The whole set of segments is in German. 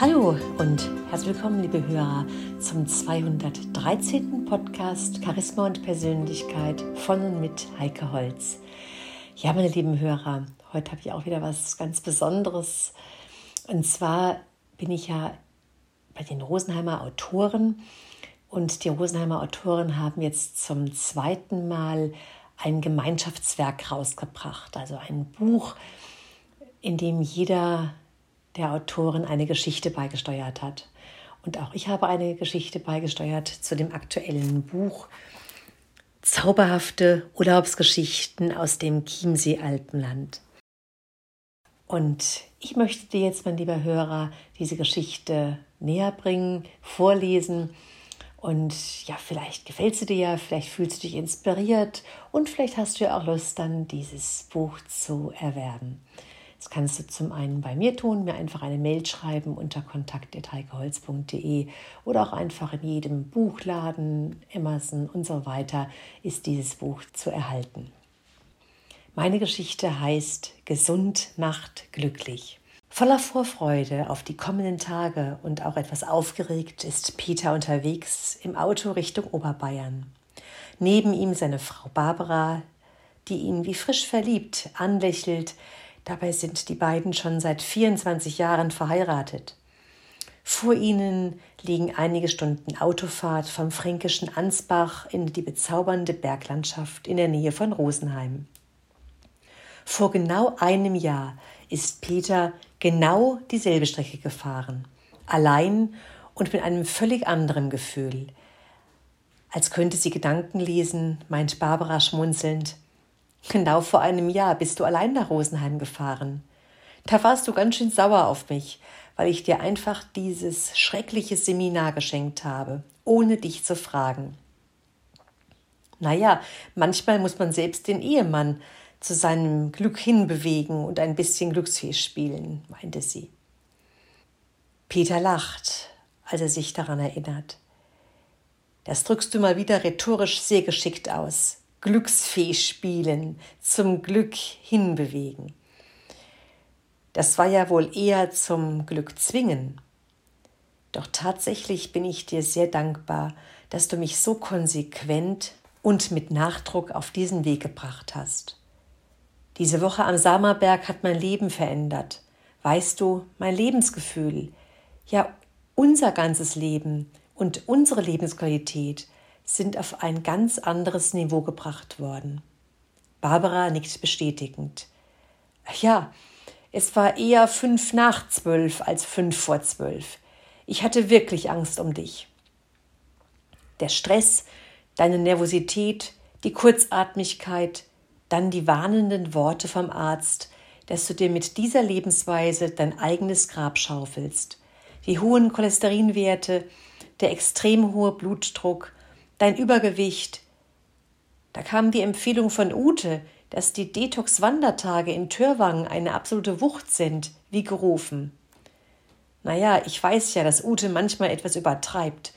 Hallo und herzlich willkommen, liebe Hörer, zum 213. Podcast Charisma und Persönlichkeit von und mit Heike Holz. Ja, meine lieben Hörer, heute habe ich auch wieder was ganz Besonderes. Und zwar bin ich ja bei den Rosenheimer Autoren und die Rosenheimer Autoren haben jetzt zum zweiten Mal ein Gemeinschaftswerk rausgebracht, also ein Buch, in dem jeder der Autorin eine Geschichte beigesteuert hat. Und auch ich habe eine Geschichte beigesteuert zu dem aktuellen Buch Zauberhafte Urlaubsgeschichten aus dem Chiemsee-Alpenland. Und ich möchte dir jetzt, mein lieber Hörer, diese Geschichte näher bringen, vorlesen. Und ja, vielleicht gefällt sie dir ja, vielleicht fühlst du dich inspiriert und vielleicht hast du ja auch Lust, dann dieses Buch zu erwerben. Das kannst du zum einen bei mir tun, mir einfach eine Mail schreiben unter kontakt.heikeholz.de oder auch einfach in jedem Buchladen, Amazon und so weiter ist dieses Buch zu erhalten. Meine Geschichte heißt Gesund macht glücklich. Voller Vorfreude auf die kommenden Tage und auch etwas aufgeregt ist Peter unterwegs im Auto Richtung Oberbayern. Neben ihm seine Frau Barbara, die ihn wie frisch verliebt anlächelt, Dabei sind die beiden schon seit 24 Jahren verheiratet. Vor ihnen liegen einige Stunden Autofahrt vom fränkischen Ansbach in die bezaubernde Berglandschaft in der Nähe von Rosenheim. Vor genau einem Jahr ist Peter genau dieselbe Strecke gefahren, allein und mit einem völlig anderen Gefühl. Als könnte sie Gedanken lesen, meint Barbara schmunzelnd. Genau vor einem Jahr bist du allein nach Rosenheim gefahren. Da warst du ganz schön sauer auf mich, weil ich dir einfach dieses schreckliche Seminar geschenkt habe, ohne dich zu fragen. Naja, manchmal muss man selbst den Ehemann zu seinem Glück hinbewegen und ein bisschen Glücksfee spielen, meinte sie. Peter lacht, als er sich daran erinnert. Das drückst du mal wieder rhetorisch sehr geschickt aus. Glücksfee spielen, zum Glück hinbewegen. Das war ja wohl eher zum Glück zwingen. Doch tatsächlich bin ich dir sehr dankbar, dass du mich so konsequent und mit Nachdruck auf diesen Weg gebracht hast. Diese Woche am Samerberg hat mein Leben verändert. Weißt du, mein Lebensgefühl, ja unser ganzes Leben und unsere Lebensqualität sind auf ein ganz anderes Niveau gebracht worden. Barbara nickt bestätigend. Ja, es war eher fünf nach zwölf als fünf vor zwölf. Ich hatte wirklich Angst um dich. Der Stress, deine Nervosität, die Kurzatmigkeit, dann die warnenden Worte vom Arzt, dass du dir mit dieser Lebensweise dein eigenes Grab schaufelst, die hohen Cholesterinwerte, der extrem hohe Blutdruck, dein Übergewicht. Da kam die Empfehlung von Ute, dass die Detox-Wandertage in Törwangen eine absolute Wucht sind, wie gerufen. Naja, ich weiß ja, dass Ute manchmal etwas übertreibt,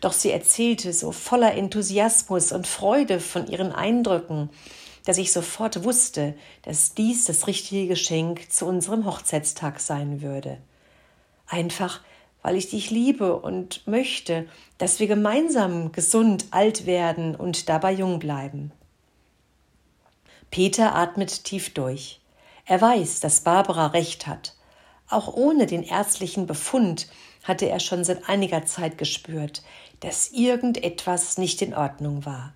doch sie erzählte so voller Enthusiasmus und Freude von ihren Eindrücken, dass ich sofort wusste, dass dies das richtige Geschenk zu unserem Hochzeitstag sein würde. Einfach, weil ich dich liebe und möchte, dass wir gemeinsam gesund alt werden und dabei jung bleiben. Peter atmet tief durch. Er weiß, dass Barbara recht hat. Auch ohne den ärztlichen Befund hatte er schon seit einiger Zeit gespürt, dass irgendetwas nicht in Ordnung war.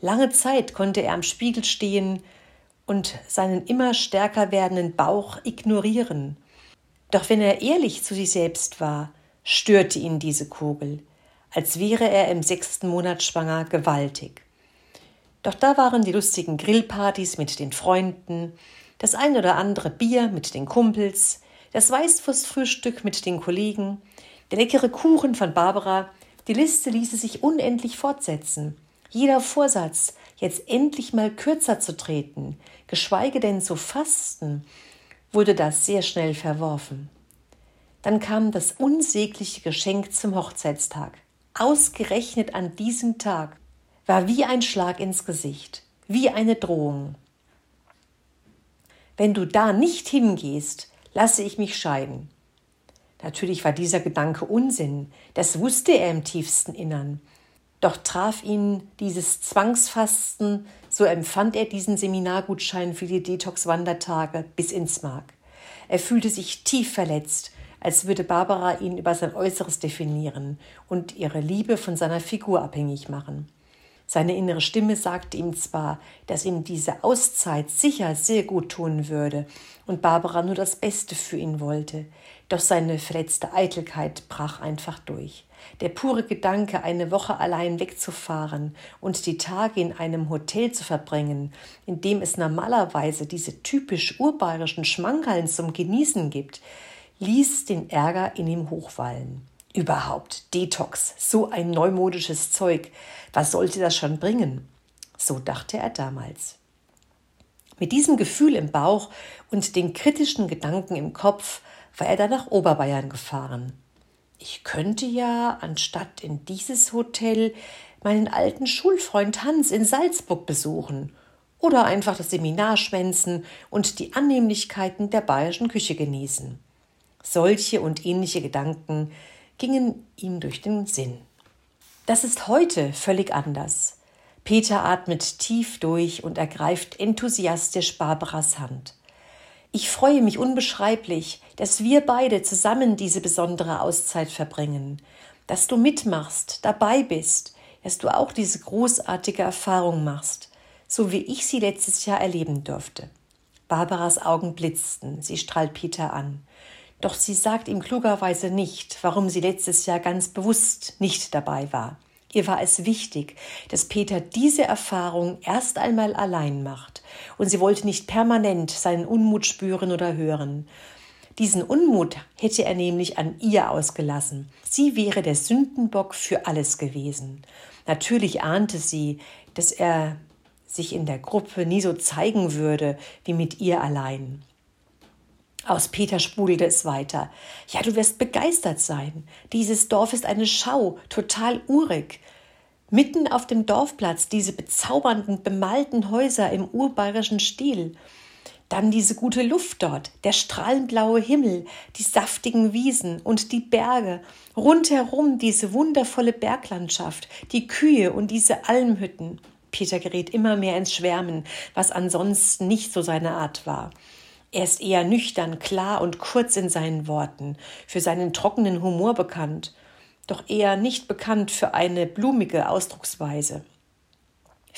Lange Zeit konnte er am Spiegel stehen und seinen immer stärker werdenden Bauch ignorieren doch wenn er ehrlich zu sich selbst war, störte ihn diese Kugel, als wäre er im sechsten Monat schwanger, gewaltig. Doch da waren die lustigen Grillpartys mit den Freunden, das ein oder andere Bier mit den Kumpels, das Weißwurstfrühstück mit den Kollegen, der leckere Kuchen von Barbara, die Liste ließe sich unendlich fortsetzen. Jeder Vorsatz, jetzt endlich mal kürzer zu treten, geschweige denn zu fasten, wurde das sehr schnell verworfen. Dann kam das unsägliche Geschenk zum Hochzeitstag. Ausgerechnet an diesem Tag war wie ein Schlag ins Gesicht, wie eine Drohung. Wenn du da nicht hingehst, lasse ich mich scheiden. Natürlich war dieser Gedanke Unsinn, das wusste er im tiefsten Innern. Doch traf ihn dieses Zwangsfasten, so empfand er diesen Seminargutschein für die Detox-Wandertage bis ins Mark. Er fühlte sich tief verletzt, als würde Barbara ihn über sein Äußeres definieren und ihre Liebe von seiner Figur abhängig machen. Seine innere Stimme sagte ihm zwar, dass ihm diese Auszeit sicher sehr gut tun würde und Barbara nur das Beste für ihn wollte, doch seine verletzte Eitelkeit brach einfach durch. Der pure Gedanke, eine Woche allein wegzufahren und die Tage in einem Hotel zu verbringen, in dem es normalerweise diese typisch urbayerischen Schmankerln zum Genießen gibt, ließ den Ärger in ihm hochwallen. Überhaupt, Detox, so ein neumodisches Zeug, was sollte das schon bringen? So dachte er damals. Mit diesem Gefühl im Bauch und den kritischen Gedanken im Kopf war er dann nach Oberbayern gefahren. Ich könnte ja, anstatt in dieses Hotel, meinen alten Schulfreund Hans in Salzburg besuchen oder einfach das Seminar schwänzen und die Annehmlichkeiten der bayerischen Küche genießen. Solche und ähnliche Gedanken gingen ihm durch den Sinn. Das ist heute völlig anders. Peter atmet tief durch und ergreift enthusiastisch Barbaras Hand. Ich freue mich unbeschreiblich, dass wir beide zusammen diese besondere Auszeit verbringen, dass du mitmachst, dabei bist, dass du auch diese großartige Erfahrung machst, so wie ich sie letztes Jahr erleben durfte. Barbaras Augen blitzten, sie strahlt Peter an. Doch sie sagt ihm klugerweise nicht, warum sie letztes Jahr ganz bewusst nicht dabei war. Ihr war es wichtig, dass Peter diese Erfahrung erst einmal allein macht, und sie wollte nicht permanent seinen Unmut spüren oder hören. Diesen Unmut hätte er nämlich an ihr ausgelassen. Sie wäre der Sündenbock für alles gewesen. Natürlich ahnte sie, dass er sich in der Gruppe nie so zeigen würde wie mit ihr allein. Aus Peter sprudelte es weiter. Ja, du wirst begeistert sein. Dieses Dorf ist eine Schau, total urig. Mitten auf dem Dorfplatz diese bezaubernden, bemalten Häuser im urbayerischen Stil. Dann diese gute Luft dort, der strahlendblaue Himmel, die saftigen Wiesen und die Berge, rundherum diese wundervolle Berglandschaft, die Kühe und diese Almhütten. Peter gerät immer mehr ins Schwärmen, was ansonsten nicht so seine Art war. Er ist eher nüchtern, klar und kurz in seinen Worten, für seinen trockenen Humor bekannt, doch eher nicht bekannt für eine blumige Ausdrucksweise.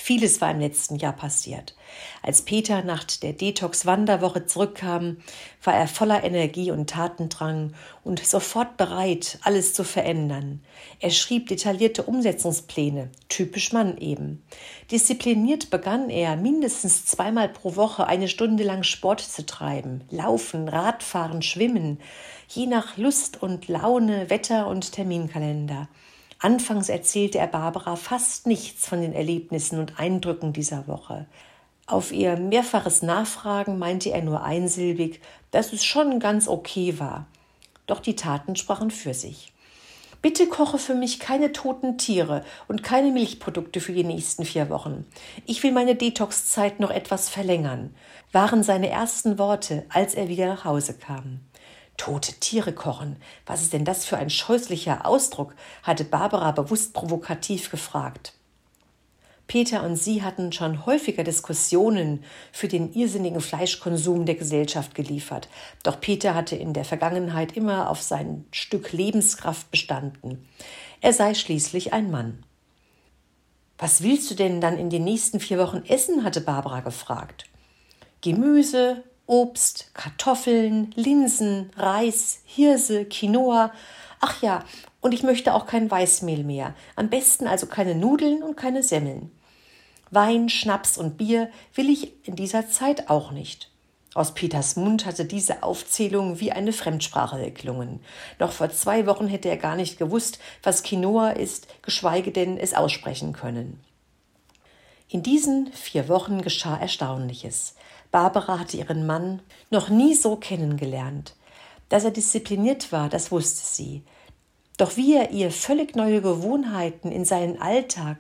Vieles war im letzten Jahr passiert. Als Peter nach der Detox-Wanderwoche zurückkam, war er voller Energie und Tatendrang und sofort bereit, alles zu verändern. Er schrieb detaillierte Umsetzungspläne, typisch Mann eben. Diszipliniert begann er, mindestens zweimal pro Woche eine Stunde lang Sport zu treiben, laufen, Radfahren, schwimmen, je nach Lust und Laune, Wetter und Terminkalender. Anfangs erzählte er Barbara fast nichts von den Erlebnissen und Eindrücken dieser Woche. Auf ihr mehrfaches Nachfragen meinte er nur einsilbig, dass es schon ganz okay war. Doch die Taten sprachen für sich. Bitte koche für mich keine toten Tiere und keine Milchprodukte für die nächsten vier Wochen. Ich will meine Detox-Zeit noch etwas verlängern, waren seine ersten Worte, als er wieder nach Hause kam. Tote Tiere kochen. Was ist denn das für ein scheußlicher Ausdruck? hatte Barbara bewusst provokativ gefragt. Peter und sie hatten schon häufiger Diskussionen für den irrsinnigen Fleischkonsum der Gesellschaft geliefert. Doch Peter hatte in der Vergangenheit immer auf sein Stück Lebenskraft bestanden. Er sei schließlich ein Mann. Was willst du denn dann in den nächsten vier Wochen essen? hatte Barbara gefragt. Gemüse, Obst, Kartoffeln, Linsen, Reis, Hirse, Quinoa. Ach ja, und ich möchte auch kein Weißmehl mehr. Am besten also keine Nudeln und keine Semmeln. Wein, Schnaps und Bier will ich in dieser Zeit auch nicht. Aus Peters Mund hatte diese Aufzählung wie eine Fremdsprache geklungen. Noch vor zwei Wochen hätte er gar nicht gewusst, was Quinoa ist, geschweige denn es aussprechen können. In diesen vier Wochen geschah Erstaunliches. Barbara hatte ihren Mann noch nie so kennengelernt. Dass er diszipliniert war, das wusste sie. Doch wie er ihr völlig neue Gewohnheiten in seinen Alltag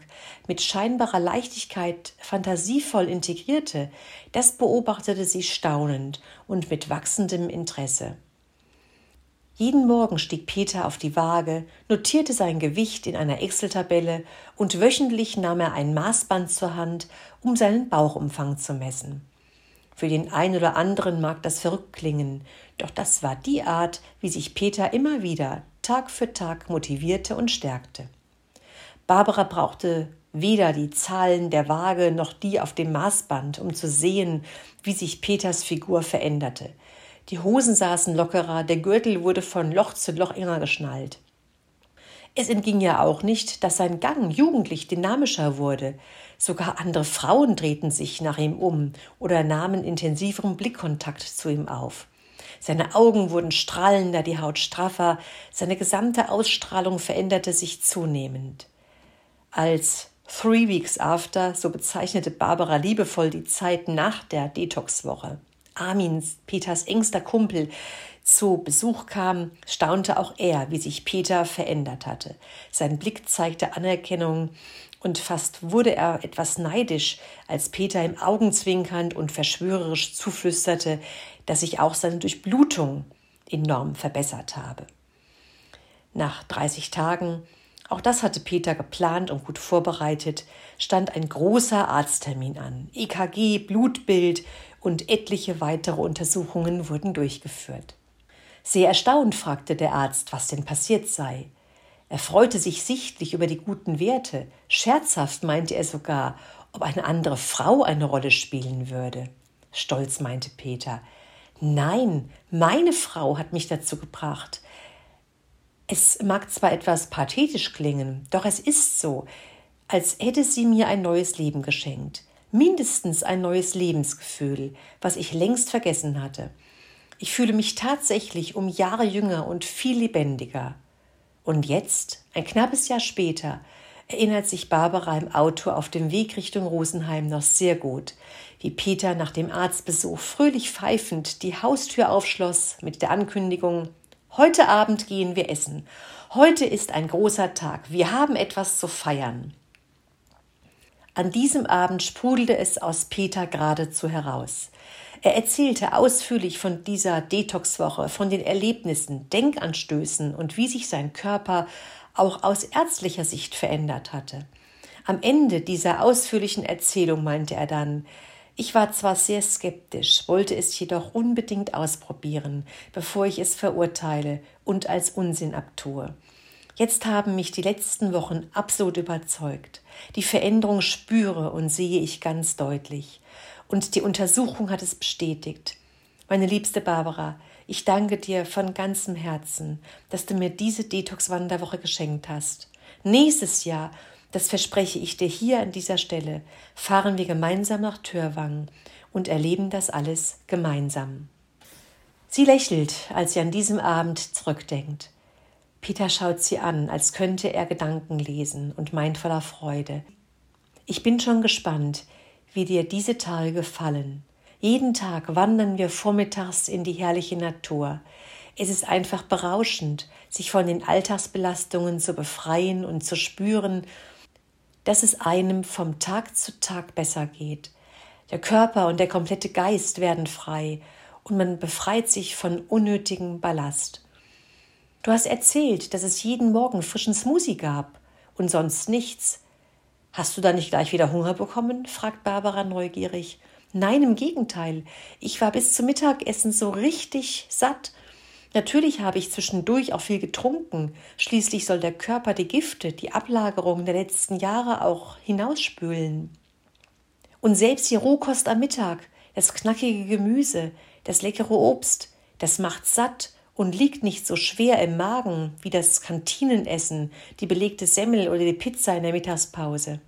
mit scheinbarer Leichtigkeit fantasievoll integrierte, das beobachtete sie staunend und mit wachsendem Interesse. Jeden Morgen stieg Peter auf die Waage, notierte sein Gewicht in einer Excel-Tabelle und wöchentlich nahm er ein Maßband zur Hand, um seinen Bauchumfang zu messen. Für den einen oder anderen mag das verrückt klingen, doch das war die Art, wie sich Peter immer wieder Tag für Tag motivierte und stärkte. Barbara brauchte weder die Zahlen der Waage noch die auf dem Maßband, um zu sehen, wie sich Peters Figur veränderte. Die Hosen saßen lockerer, der Gürtel wurde von Loch zu Loch enger geschnallt. Es entging ja auch nicht, dass sein Gang jugendlich dynamischer wurde. Sogar andere Frauen drehten sich nach ihm um oder nahmen intensiveren Blickkontakt zu ihm auf. Seine Augen wurden strahlender, die Haut straffer, seine gesamte Ausstrahlung veränderte sich zunehmend. Als Three Weeks After, so bezeichnete Barbara liebevoll die Zeit nach der Detox-Woche. Armin, Peters engster Kumpel, zu Besuch kam, staunte auch er, wie sich Peter verändert hatte. Sein Blick zeigte Anerkennung und fast wurde er etwas neidisch, als Peter ihm augenzwinkernd und verschwörerisch zuflüsterte, dass sich auch seine Durchblutung enorm verbessert habe. Nach 30 Tagen, auch das hatte Peter geplant und gut vorbereitet, stand ein großer Arzttermin an. EKG, Blutbild und etliche weitere Untersuchungen wurden durchgeführt. Sehr erstaunt fragte der Arzt, was denn passiert sei. Er freute sich sichtlich über die guten Werte. Scherzhaft meinte er sogar, ob eine andere Frau eine Rolle spielen würde. Stolz meinte Peter. Nein, meine Frau hat mich dazu gebracht. Es mag zwar etwas pathetisch klingen, doch es ist so, als hätte sie mir ein neues Leben geschenkt mindestens ein neues Lebensgefühl, was ich längst vergessen hatte. Ich fühle mich tatsächlich um Jahre jünger und viel lebendiger. Und jetzt, ein knappes Jahr später, erinnert sich Barbara im Auto auf dem Weg Richtung Rosenheim noch sehr gut, wie Peter nach dem Arztbesuch fröhlich pfeifend die Haustür aufschloss mit der Ankündigung Heute Abend gehen wir essen. Heute ist ein großer Tag. Wir haben etwas zu feiern. An diesem Abend sprudelte es aus Peter geradezu heraus. Er erzählte ausführlich von dieser Detox-Woche, von den Erlebnissen, Denkanstößen und wie sich sein Körper auch aus ärztlicher Sicht verändert hatte. Am Ende dieser ausführlichen Erzählung meinte er dann, ich war zwar sehr skeptisch, wollte es jedoch unbedingt ausprobieren, bevor ich es verurteile und als Unsinn abtue. Jetzt haben mich die letzten Wochen absolut überzeugt. Die Veränderung spüre und sehe ich ganz deutlich. Und die Untersuchung hat es bestätigt. Meine liebste Barbara, ich danke dir von ganzem Herzen, dass du mir diese Detox-Wanderwoche geschenkt hast. Nächstes Jahr, das verspreche ich dir hier an dieser Stelle, fahren wir gemeinsam nach Törwang und erleben das alles gemeinsam. Sie lächelt, als sie an diesem Abend zurückdenkt. Peter schaut sie an, als könnte er Gedanken lesen und meint voller Freude. Ich bin schon gespannt, wie dir diese Tage gefallen. Jeden Tag wandern wir vormittags in die herrliche Natur. Es ist einfach berauschend, sich von den Alltagsbelastungen zu befreien und zu spüren, dass es einem vom Tag zu Tag besser geht. Der Körper und der komplette Geist werden frei und man befreit sich von unnötigem Ballast. Du hast erzählt, dass es jeden Morgen frischen Smoothie gab und sonst nichts. Hast du da nicht gleich wieder Hunger bekommen? fragt Barbara neugierig. Nein, im Gegenteil. Ich war bis zum Mittagessen so richtig satt. Natürlich habe ich zwischendurch auch viel getrunken. Schließlich soll der Körper die Gifte, die Ablagerungen der letzten Jahre auch hinausspülen. Und selbst die Rohkost am Mittag, das knackige Gemüse, das leckere Obst, das macht satt und liegt nicht so schwer im Magen wie das Kantinenessen, die belegte Semmel oder die Pizza in der Mittagspause.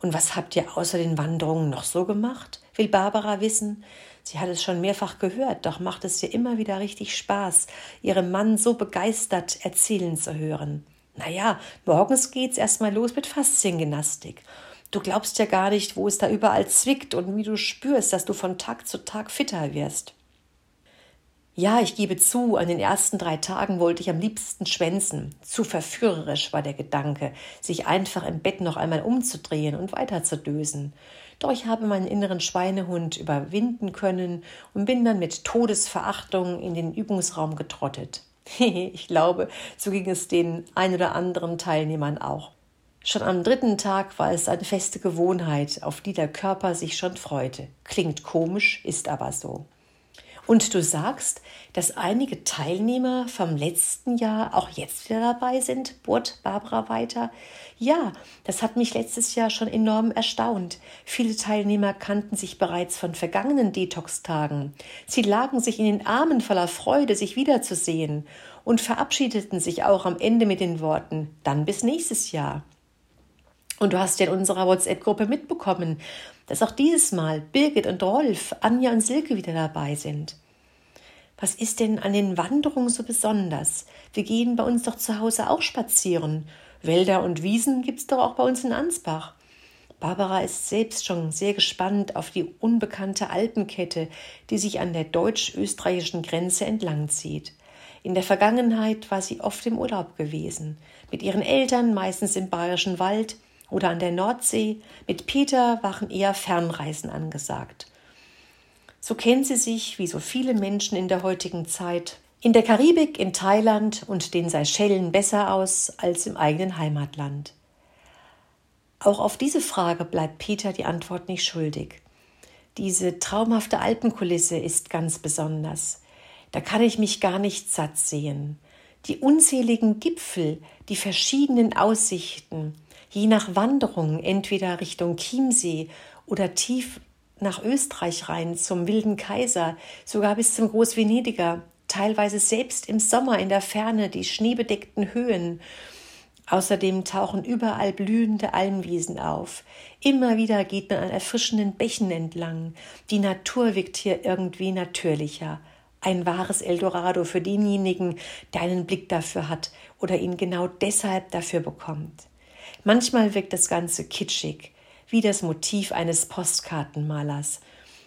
Und was habt ihr außer den Wanderungen noch so gemacht? will Barbara wissen. Sie hat es schon mehrfach gehört, doch macht es ihr immer wieder richtig Spaß, ihrem Mann so begeistert erzählen zu hören. Naja, morgens geht's erstmal los mit Fasziengymnastik. Du glaubst ja gar nicht, wo es da überall zwickt und wie du spürst, dass du von Tag zu Tag fitter wirst. Ja, ich gebe zu, an den ersten drei Tagen wollte ich am liebsten schwänzen. Zu verführerisch war der Gedanke, sich einfach im Bett noch einmal umzudrehen und weiterzudösen. Doch ich habe meinen inneren Schweinehund überwinden können und bin dann mit Todesverachtung in den Übungsraum getrottet. ich glaube, so ging es den ein oder anderen Teilnehmern auch. Schon am dritten Tag war es eine feste Gewohnheit, auf die der Körper sich schon freute. Klingt komisch, ist aber so. Und du sagst, dass einige Teilnehmer vom letzten Jahr auch jetzt wieder dabei sind, bohrt Barbara weiter. Ja, das hat mich letztes Jahr schon enorm erstaunt. Viele Teilnehmer kannten sich bereits von vergangenen Detox-Tagen. Sie lagen sich in den Armen voller Freude, sich wiederzusehen und verabschiedeten sich auch am Ende mit den Worten, dann bis nächstes Jahr. Und du hast ja in unserer WhatsApp-Gruppe mitbekommen, dass auch dieses Mal Birgit und Rolf, Anja und Silke wieder dabei sind. Was ist denn an den Wanderungen so besonders? Wir gehen bei uns doch zu Hause auch spazieren. Wälder und Wiesen gibt's doch auch bei uns in Ansbach. Barbara ist selbst schon sehr gespannt auf die unbekannte Alpenkette, die sich an der deutsch-österreichischen Grenze entlang zieht. In der Vergangenheit war sie oft im Urlaub gewesen, mit ihren Eltern meistens im bayerischen Wald, oder an der Nordsee. Mit Peter waren eher Fernreisen angesagt. So kennt sie sich, wie so viele Menschen in der heutigen Zeit, in der Karibik, in Thailand und den Seychellen besser aus als im eigenen Heimatland. Auch auf diese Frage bleibt Peter die Antwort nicht schuldig. Diese traumhafte Alpenkulisse ist ganz besonders. Da kann ich mich gar nicht satt sehen. Die unzähligen Gipfel, die verschiedenen Aussichten, je nach Wanderung entweder Richtung Chiemsee oder tief nach Österreich rein zum Wilden Kaiser, sogar bis zum Großvenediger, teilweise selbst im Sommer in der Ferne die schneebedeckten Höhen. Außerdem tauchen überall blühende Almwiesen auf. Immer wieder geht man an erfrischenden Bächen entlang. Die Natur wirkt hier irgendwie natürlicher. Ein wahres Eldorado für denjenigen, der einen Blick dafür hat oder ihn genau deshalb dafür bekommt. Manchmal wirkt das Ganze kitschig, wie das Motiv eines Postkartenmalers.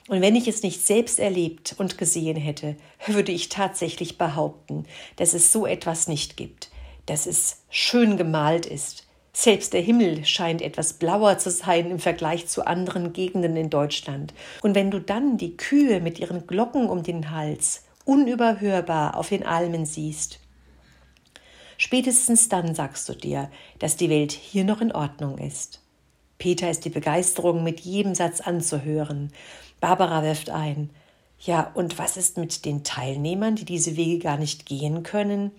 Und wenn ich es nicht selbst erlebt und gesehen hätte, würde ich tatsächlich behaupten, dass es so etwas nicht gibt, dass es schön gemalt ist. Selbst der Himmel scheint etwas blauer zu sein im Vergleich zu anderen Gegenden in Deutschland. Und wenn du dann die Kühe mit ihren Glocken um den Hals unüberhörbar auf den Almen siehst, Spätestens dann sagst du dir, dass die Welt hier noch in Ordnung ist. Peter ist die Begeisterung mit jedem Satz anzuhören. Barbara wirft ein. Ja, und was ist mit den Teilnehmern, die diese Wege gar nicht gehen können?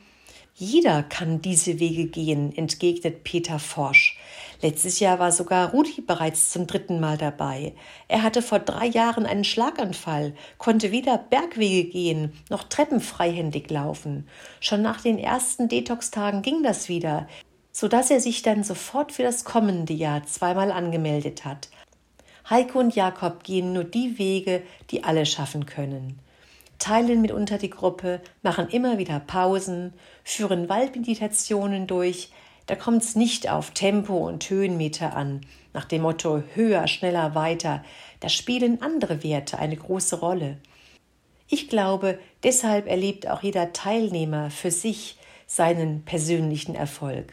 Jeder kann diese Wege gehen, entgegnet Peter forsch. Letztes Jahr war sogar Rudi bereits zum dritten Mal dabei. Er hatte vor drei Jahren einen Schlaganfall, konnte weder Bergwege gehen noch Treppen freihändig laufen. Schon nach den ersten Detox-Tagen ging das wieder, so dass er sich dann sofort für das kommende Jahr zweimal angemeldet hat. Heike und Jakob gehen nur die Wege, die alle schaffen können teilen mitunter die Gruppe, machen immer wieder Pausen, führen Waldmeditationen durch. Da kommt es nicht auf Tempo und Höhenmeter an, nach dem Motto höher, schneller, weiter. Da spielen andere Werte eine große Rolle. Ich glaube, deshalb erlebt auch jeder Teilnehmer für sich seinen persönlichen Erfolg.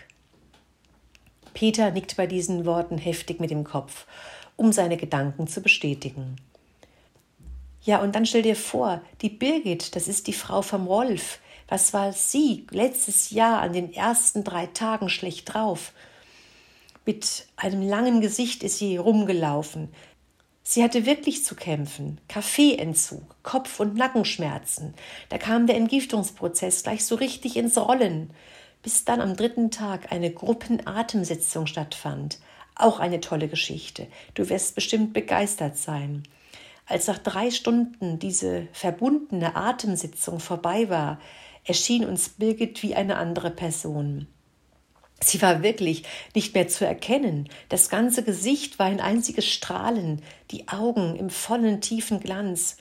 Peter nickt bei diesen Worten heftig mit dem Kopf, um seine Gedanken zu bestätigen. Ja, und dann stell dir vor, die Birgit, das ist die Frau vom Rolf. Was war sie letztes Jahr an den ersten drei Tagen schlecht drauf? Mit einem langen Gesicht ist sie rumgelaufen. Sie hatte wirklich zu kämpfen. Kaffeeentzug, Kopf- und Nackenschmerzen. Da kam der Entgiftungsprozess gleich so richtig ins Rollen. Bis dann am dritten Tag eine Gruppenatemsitzung stattfand. Auch eine tolle Geschichte. Du wirst bestimmt begeistert sein. Als nach drei Stunden diese verbundene Atemsitzung vorbei war, erschien uns Birgit wie eine andere Person. Sie war wirklich nicht mehr zu erkennen. Das ganze Gesicht war ein einziges Strahlen, die Augen im vollen tiefen Glanz.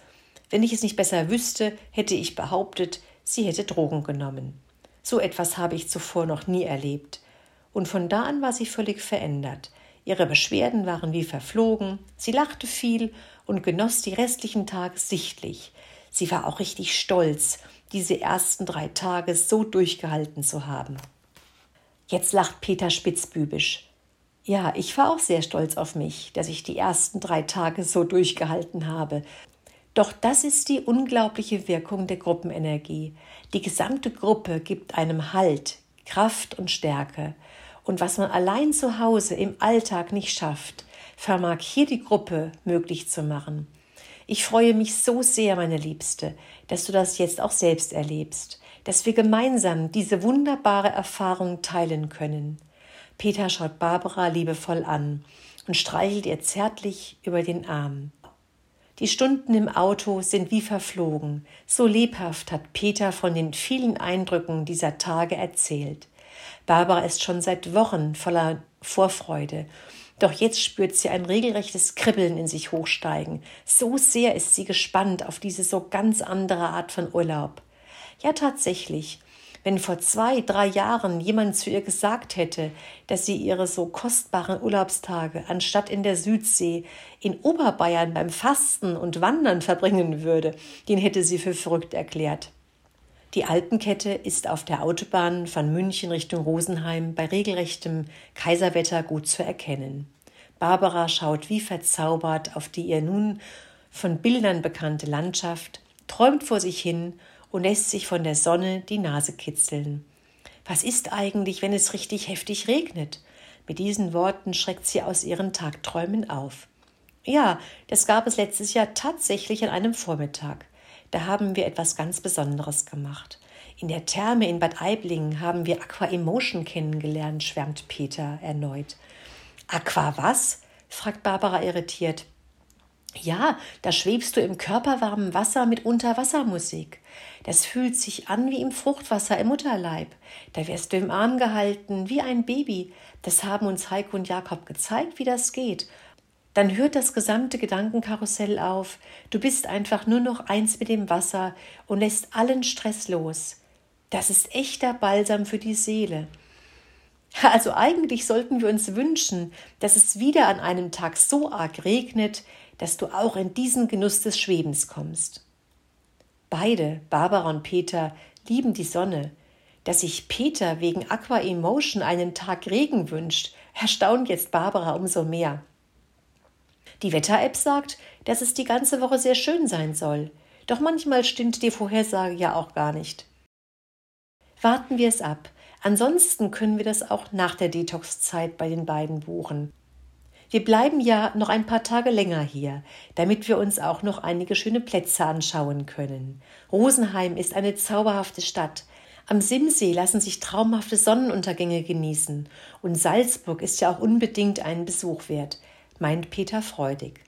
Wenn ich es nicht besser wüsste, hätte ich behauptet, sie hätte Drogen genommen. So etwas habe ich zuvor noch nie erlebt. Und von da an war sie völlig verändert. Ihre Beschwerden waren wie verflogen, sie lachte viel und genoss die restlichen Tage sichtlich. Sie war auch richtig stolz, diese ersten drei Tage so durchgehalten zu haben. Jetzt lacht Peter spitzbübisch. Ja, ich war auch sehr stolz auf mich, dass ich die ersten drei Tage so durchgehalten habe. Doch das ist die unglaubliche Wirkung der Gruppenenergie. Die gesamte Gruppe gibt einem Halt, Kraft und Stärke. Und was man allein zu Hause im Alltag nicht schafft, vermag hier die Gruppe möglich zu machen. Ich freue mich so sehr, meine Liebste, dass du das jetzt auch selbst erlebst, dass wir gemeinsam diese wunderbare Erfahrung teilen können. Peter schaut Barbara liebevoll an und streichelt ihr zärtlich über den Arm. Die Stunden im Auto sind wie verflogen. So lebhaft hat Peter von den vielen Eindrücken dieser Tage erzählt. Barbara ist schon seit Wochen voller Vorfreude. Doch jetzt spürt sie ein regelrechtes Kribbeln in sich hochsteigen. So sehr ist sie gespannt auf diese so ganz andere Art von Urlaub. Ja, tatsächlich. Wenn vor zwei, drei Jahren jemand zu ihr gesagt hätte, dass sie ihre so kostbaren Urlaubstage anstatt in der Südsee in Oberbayern beim Fasten und Wandern verbringen würde, den hätte sie für verrückt erklärt. Die Alpenkette ist auf der Autobahn von München Richtung Rosenheim bei regelrechtem Kaiserwetter gut zu erkennen. Barbara schaut wie verzaubert auf die ihr nun von Bildern bekannte Landschaft, träumt vor sich hin und lässt sich von der Sonne die Nase kitzeln. Was ist eigentlich, wenn es richtig heftig regnet? Mit diesen Worten schreckt sie aus ihren Tagträumen auf. Ja, das gab es letztes Jahr tatsächlich an einem Vormittag. Da haben wir etwas ganz Besonderes gemacht. In der Therme in Bad Aiblingen haben wir Aqua Emotion kennengelernt, schwärmt Peter erneut. Aqua was? fragt Barbara irritiert. Ja, da schwebst du im körperwarmen Wasser mit Unterwassermusik. Das fühlt sich an wie im Fruchtwasser im Mutterleib. Da wirst du im Arm gehalten, wie ein Baby. Das haben uns Heiko und Jakob gezeigt, wie das geht. Dann hört das gesamte Gedankenkarussell auf. Du bist einfach nur noch eins mit dem Wasser und lässt allen Stress los. Das ist echter Balsam für die Seele. Also eigentlich sollten wir uns wünschen, dass es wieder an einem Tag so arg regnet, dass du auch in diesen Genuss des Schwebens kommst. Beide, Barbara und Peter, lieben die Sonne. Dass sich Peter wegen Aqua Emotion einen Tag Regen wünscht, erstaunt jetzt Barbara umso mehr. Die Wetter-App sagt, dass es die ganze Woche sehr schön sein soll. Doch manchmal stimmt die Vorhersage ja auch gar nicht. Warten wir es ab. Ansonsten können wir das auch nach der Detox-Zeit bei den beiden buchen. Wir bleiben ja noch ein paar Tage länger hier, damit wir uns auch noch einige schöne Plätze anschauen können. Rosenheim ist eine zauberhafte Stadt. Am Simsee lassen sich traumhafte Sonnenuntergänge genießen. Und Salzburg ist ja auch unbedingt einen Besuch wert, meint Peter freudig.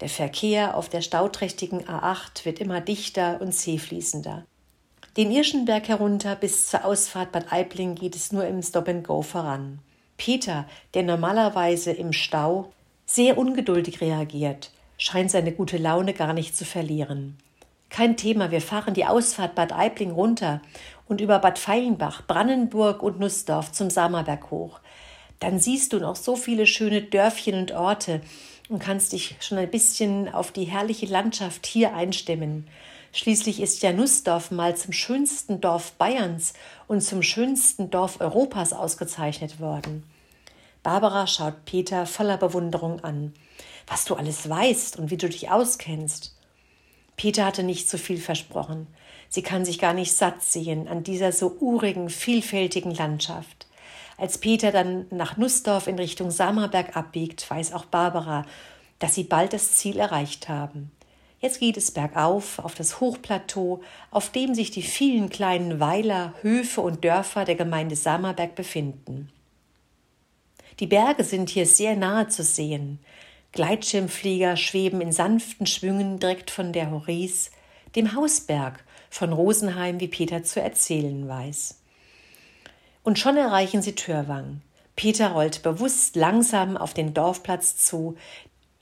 Der Verkehr auf der stauträchtigen A8 wird immer dichter und zähfließender. Den Irschenberg herunter bis zur Ausfahrt Bad Aibling geht es nur im Stop and Go voran. Peter, der normalerweise im Stau sehr ungeduldig reagiert, scheint seine gute Laune gar nicht zu verlieren. Kein Thema, wir fahren die Ausfahrt Bad Aibling runter und über Bad Feilenbach, Brandenburg und Nussdorf zum Samerberg hoch. Dann siehst du noch so viele schöne Dörfchen und Orte und kannst dich schon ein bisschen auf die herrliche Landschaft hier einstimmen. Schließlich ist ja Nussdorf mal zum schönsten Dorf Bayerns und zum schönsten Dorf Europas ausgezeichnet worden. Barbara schaut Peter voller Bewunderung an. Was du alles weißt und wie du dich auskennst. Peter hatte nicht so viel versprochen. Sie kann sich gar nicht satt sehen an dieser so urigen, vielfältigen Landschaft. Als Peter dann nach Nussdorf in Richtung Samerberg abbiegt, weiß auch Barbara, dass sie bald das Ziel erreicht haben. Jetzt geht es bergauf auf das Hochplateau, auf dem sich die vielen kleinen Weiler, Höfe und Dörfer der Gemeinde Samerberg befinden. Die Berge sind hier sehr nahe zu sehen. Gleitschirmflieger schweben in sanften Schwüngen direkt von der Horis, dem Hausberg von Rosenheim, wie Peter zu erzählen weiß. Und schon erreichen sie Türwang. Peter rollt bewusst langsam auf den Dorfplatz zu,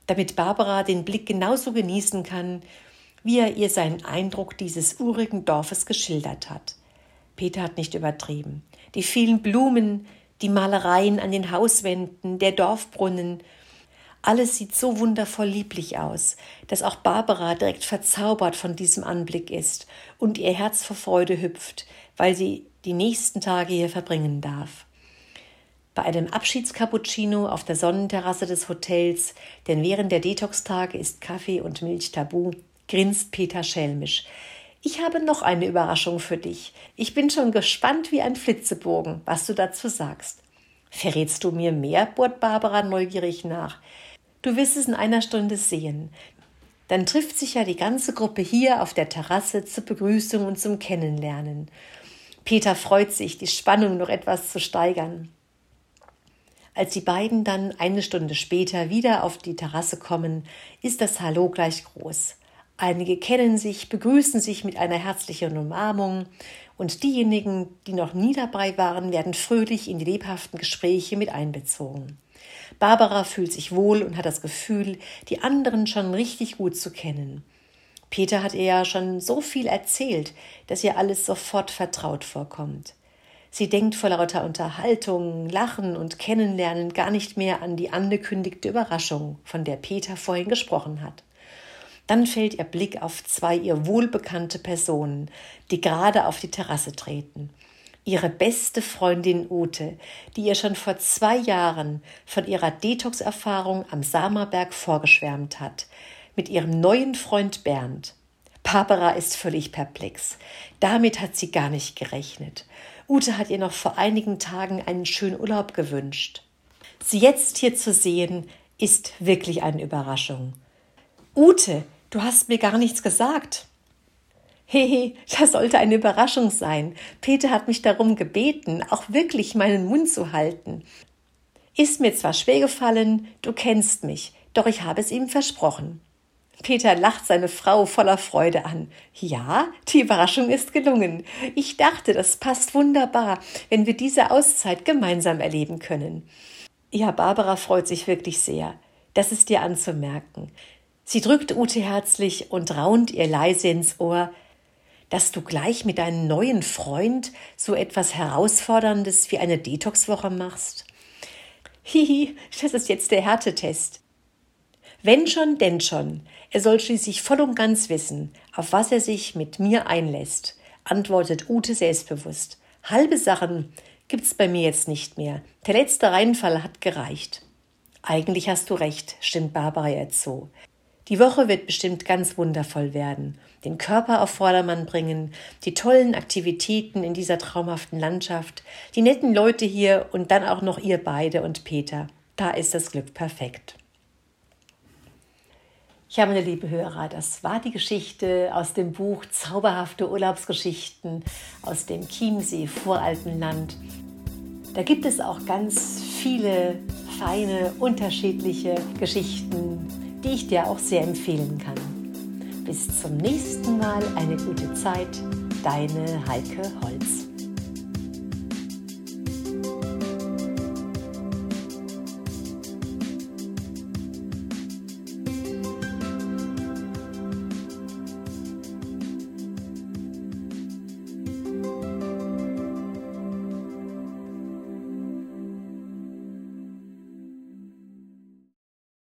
damit Barbara den Blick genauso genießen kann, wie er ihr seinen Eindruck dieses urigen Dorfes geschildert hat. Peter hat nicht übertrieben. Die vielen Blumen, die Malereien an den Hauswänden, der Dorfbrunnen, alles sieht so wundervoll lieblich aus, dass auch Barbara direkt verzaubert von diesem Anblick ist und ihr Herz vor Freude hüpft, weil sie die nächsten Tage hier verbringen darf bei einem Abschiedscappuccino auf der Sonnenterrasse des Hotels, denn während der Detox-Tage ist Kaffee und Milch tabu, grinst Peter schelmisch. Ich habe noch eine Überraschung für dich. Ich bin schon gespannt wie ein Flitzebogen, was du dazu sagst. Verrätst du mir mehr? bohrt Barbara neugierig nach. Du wirst es in einer Stunde sehen. Dann trifft sich ja die ganze Gruppe hier auf der Terrasse zur Begrüßung und zum Kennenlernen. Peter freut sich, die Spannung noch etwas zu steigern. Als die beiden dann eine Stunde später wieder auf die Terrasse kommen, ist das Hallo gleich groß. Einige kennen sich, begrüßen sich mit einer herzlichen Umarmung und diejenigen, die noch nie dabei waren, werden fröhlich in die lebhaften Gespräche mit einbezogen. Barbara fühlt sich wohl und hat das Gefühl, die anderen schon richtig gut zu kennen. Peter hat ihr ja schon so viel erzählt, dass ihr alles sofort vertraut vorkommt. Sie denkt vor lauter Unterhaltung, Lachen und Kennenlernen gar nicht mehr an die angekündigte Überraschung, von der Peter vorhin gesprochen hat. Dann fällt ihr Blick auf zwei ihr wohlbekannte Personen, die gerade auf die Terrasse treten. Ihre beste Freundin Ute, die ihr schon vor zwei Jahren von ihrer Detox-Erfahrung am Samerberg vorgeschwärmt hat, mit ihrem neuen Freund Bernd. Barbara ist völlig perplex. Damit hat sie gar nicht gerechnet. Ute hat ihr noch vor einigen Tagen einen schönen Urlaub gewünscht. Sie jetzt hier zu sehen, ist wirklich eine Überraschung. Ute, Du hast mir gar nichts gesagt. Hehe, das sollte eine Überraschung sein. Peter hat mich darum gebeten, auch wirklich meinen Mund zu halten. Ist mir zwar schwer gefallen, du kennst mich, doch ich habe es ihm versprochen. Peter lacht seine Frau voller Freude an. Ja, die Überraschung ist gelungen. Ich dachte, das passt wunderbar, wenn wir diese Auszeit gemeinsam erleben können. Ja, Barbara freut sich wirklich sehr. Das ist dir anzumerken. Sie drückt Ute herzlich und raunt ihr leise ins Ohr, dass du gleich mit deinem neuen Freund so etwas Herausforderndes wie eine Detoxwoche machst. Hihi, das ist jetzt der Härtetest. Wenn schon, denn schon. Er soll schließlich voll und ganz wissen, auf was er sich mit mir einlässt, antwortet Ute selbstbewusst. Halbe Sachen gibt's bei mir jetzt nicht mehr. Der letzte Reinfall hat gereicht. Eigentlich hast du recht, stimmt Barbara jetzt so. Die Woche wird bestimmt ganz wundervoll werden. Den Körper auf Vordermann bringen, die tollen Aktivitäten in dieser traumhaften Landschaft, die netten Leute hier und dann auch noch ihr beide und Peter. Da ist das Glück perfekt. Ja, meine liebe Hörer, das war die Geschichte aus dem Buch Zauberhafte Urlaubsgeschichten aus dem Chiemsee Voralpenland. Da gibt es auch ganz viele feine, unterschiedliche Geschichten die ich dir auch sehr empfehlen kann. Bis zum nächsten Mal eine gute Zeit, deine Heike Holz.